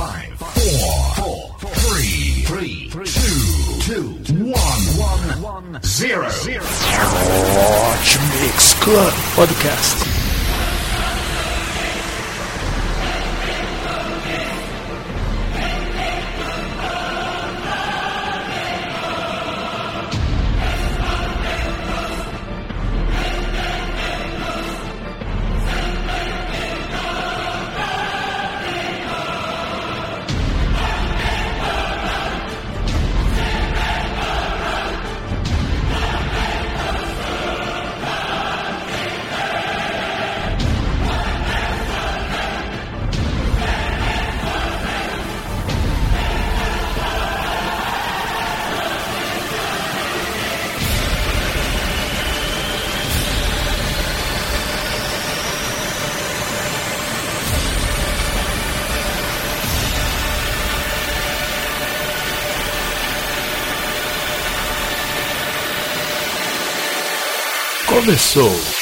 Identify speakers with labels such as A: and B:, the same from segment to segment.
A: five, four, four, three, three, two, two, one, one, zero.
B: Hot Mix Club Podcast. Começou.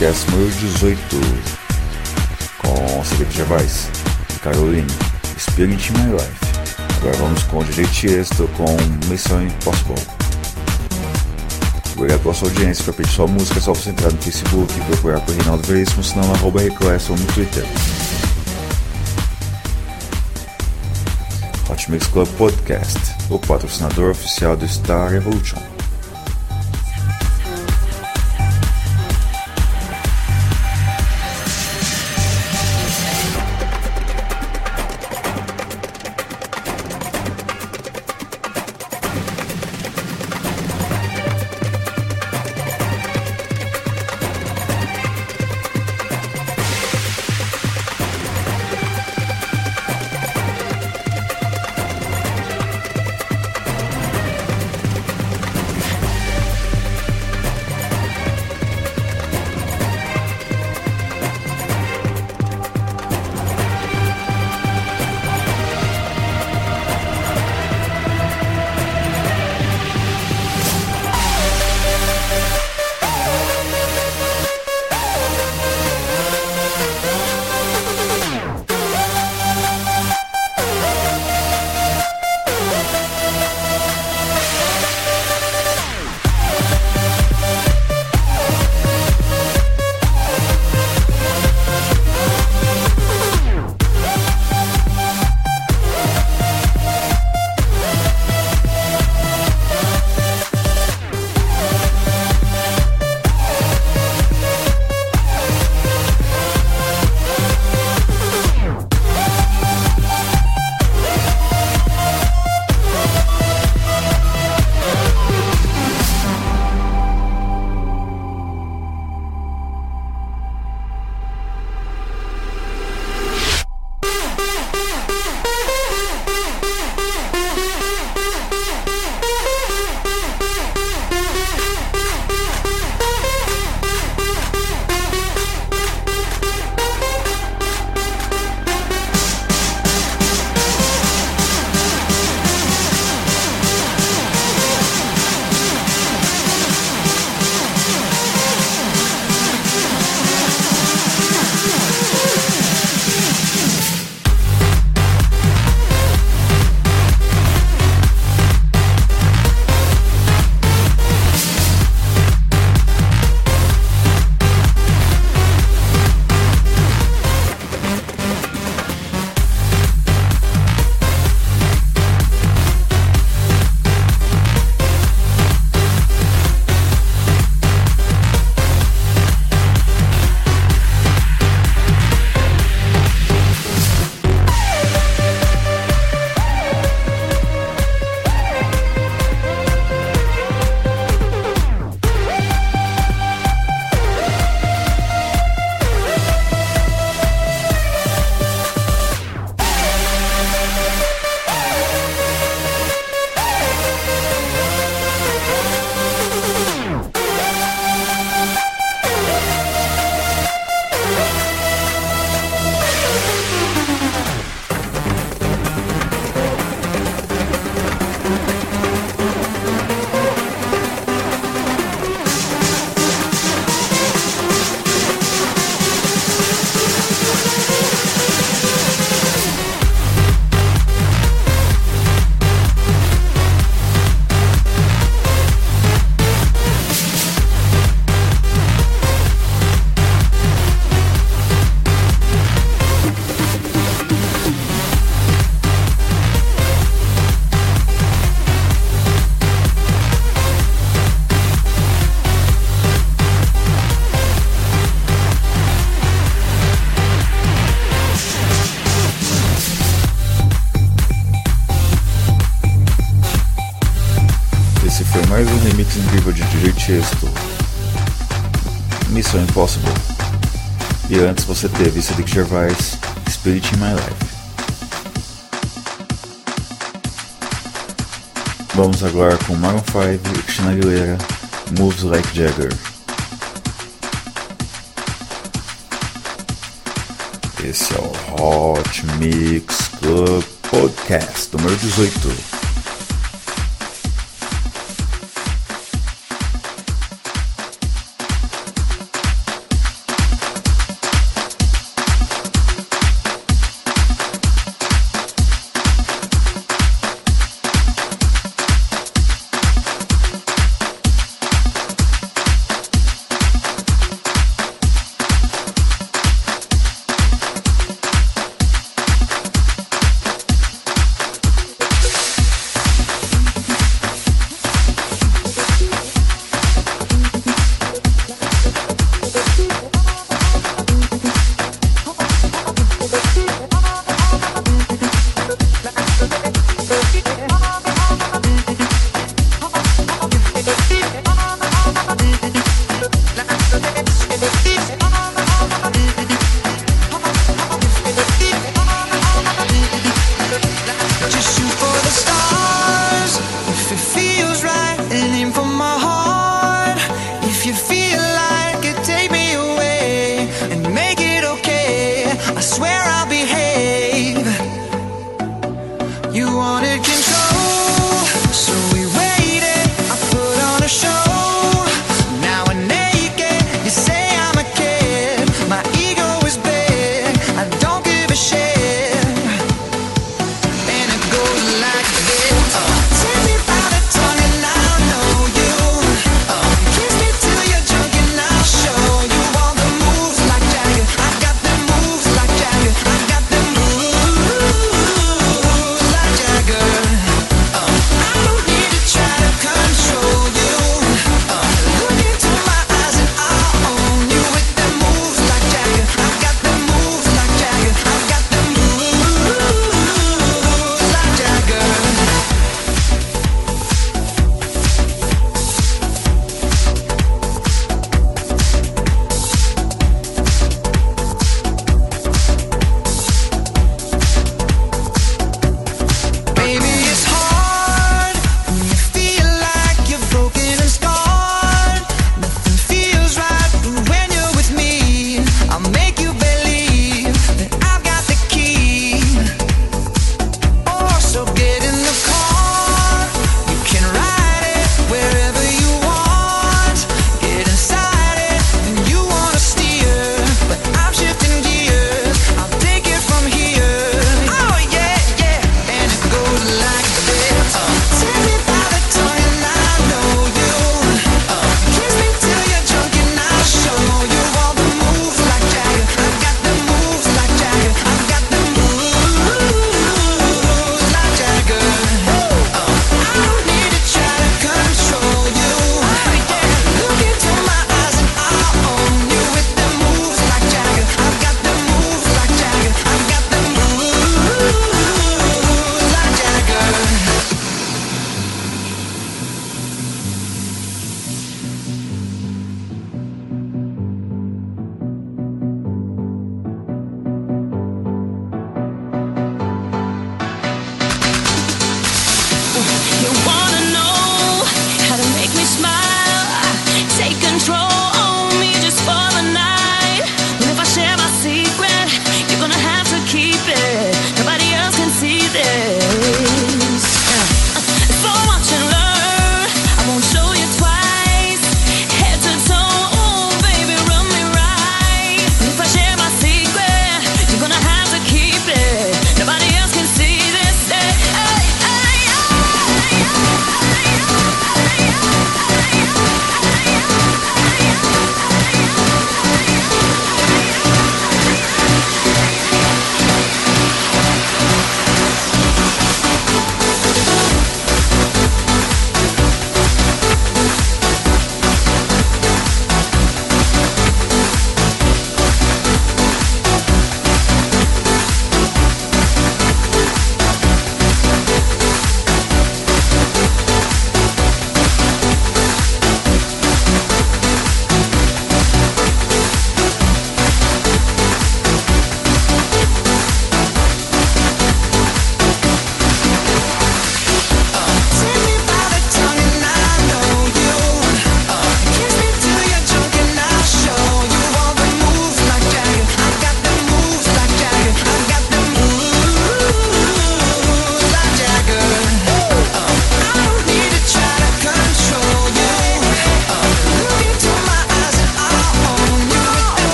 C: Podcast número 18 com Felipe Gervais Caroline, Spirit My Life. Agora vamos com o DJ Tiesto com Missão Impossible. Obrigado pela sua audiência. Para pedir sua música é só você entrar no Facebook e procurar por Reinaldo Veríssimo, senão no arroba Reclass ou no Twitter. Hot Mix Club Podcast, o patrocinador oficial do Star Revolution. Tiesto, Missão Impossible. E antes você teve Cedric Gervais, Spirit in My Life. Vamos agora com Maroon 5 e Christina Aguilera, Moves Like Jagger. Esse é o Hot Mix Club Podcast número 18.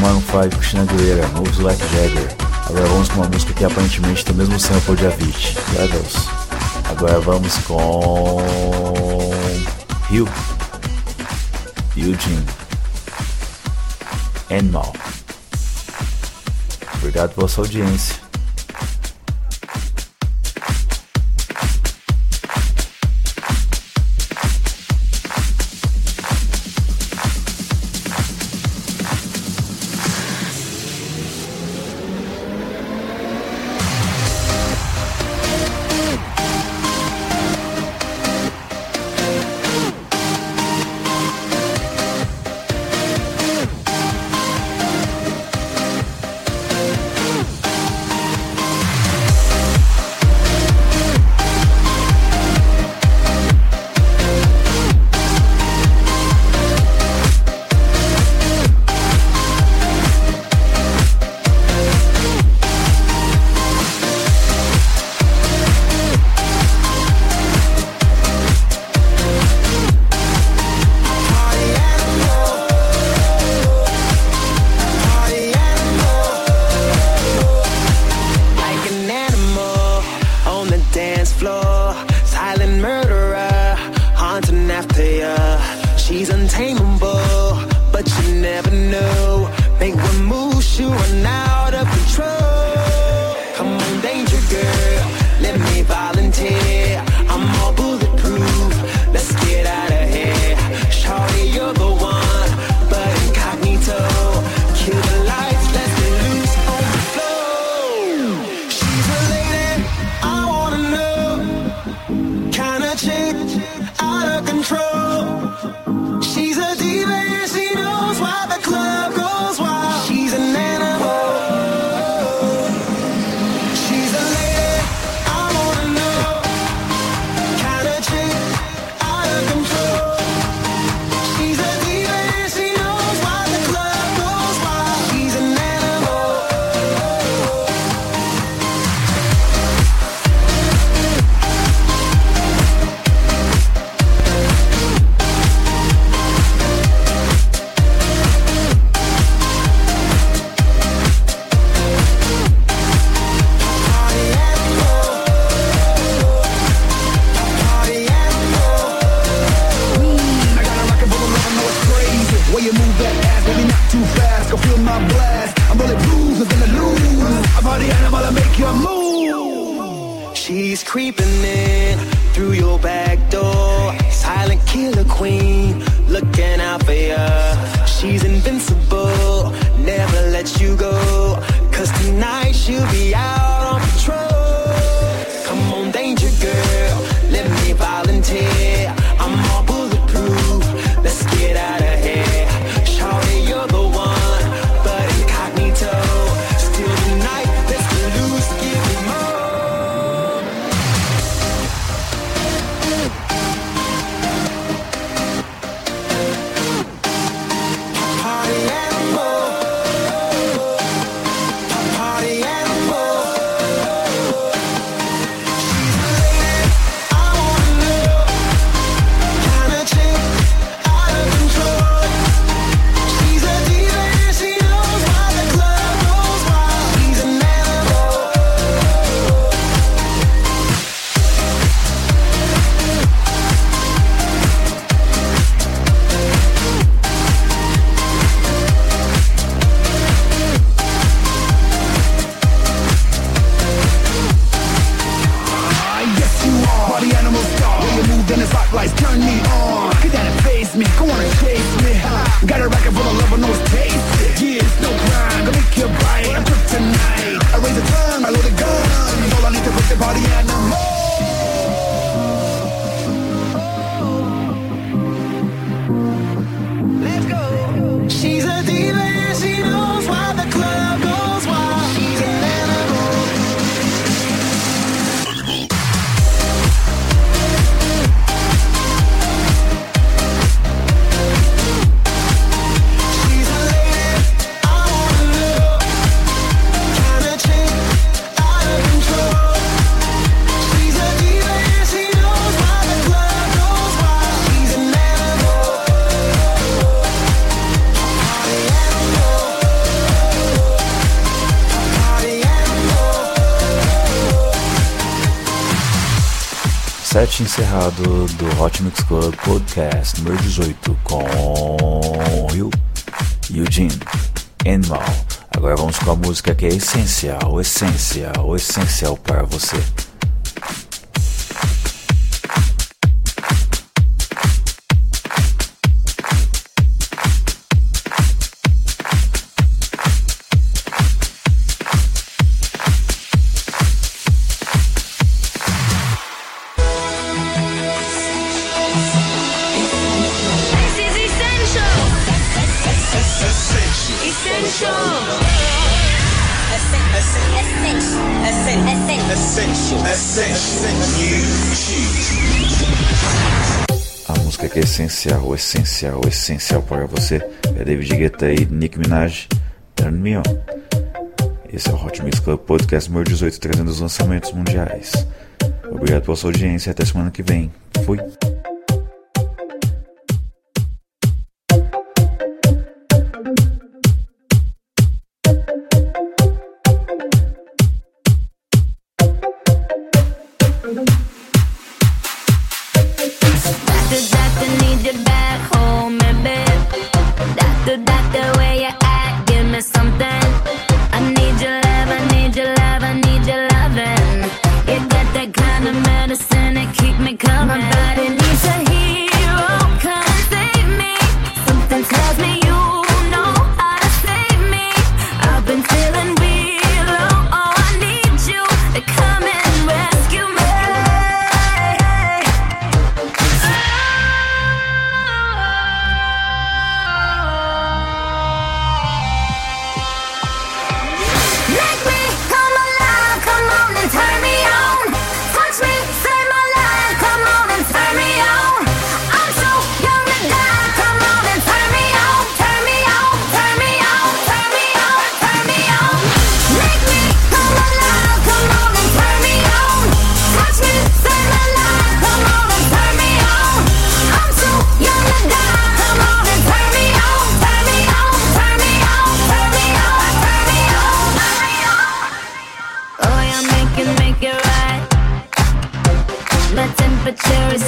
D: Maroon 5, Christina Aguilera, Moves Like Jagger. Agora vamos com uma música que aparentemente tem o mesmo sample de Avicii, Levels. Agora vamos com... Rio. Eugene. Animal. Obrigado pela sua audiência.
C: Turn me set encerrado do Hot Mix Club Podcast número 18 com Will, Eugene, Animal. Agora vamos com a música que é essencial, essencial, essencial para você. A música que é essencial, essencial, essencial para você é David Guetta e Nick Minaj, Turn Me On. Esse é o Hot Mix Club Podcast número 18, trazendo os lançamentos mundiais. Obrigado pela sua audiência, até semana que vem. Fui!
E: temperature is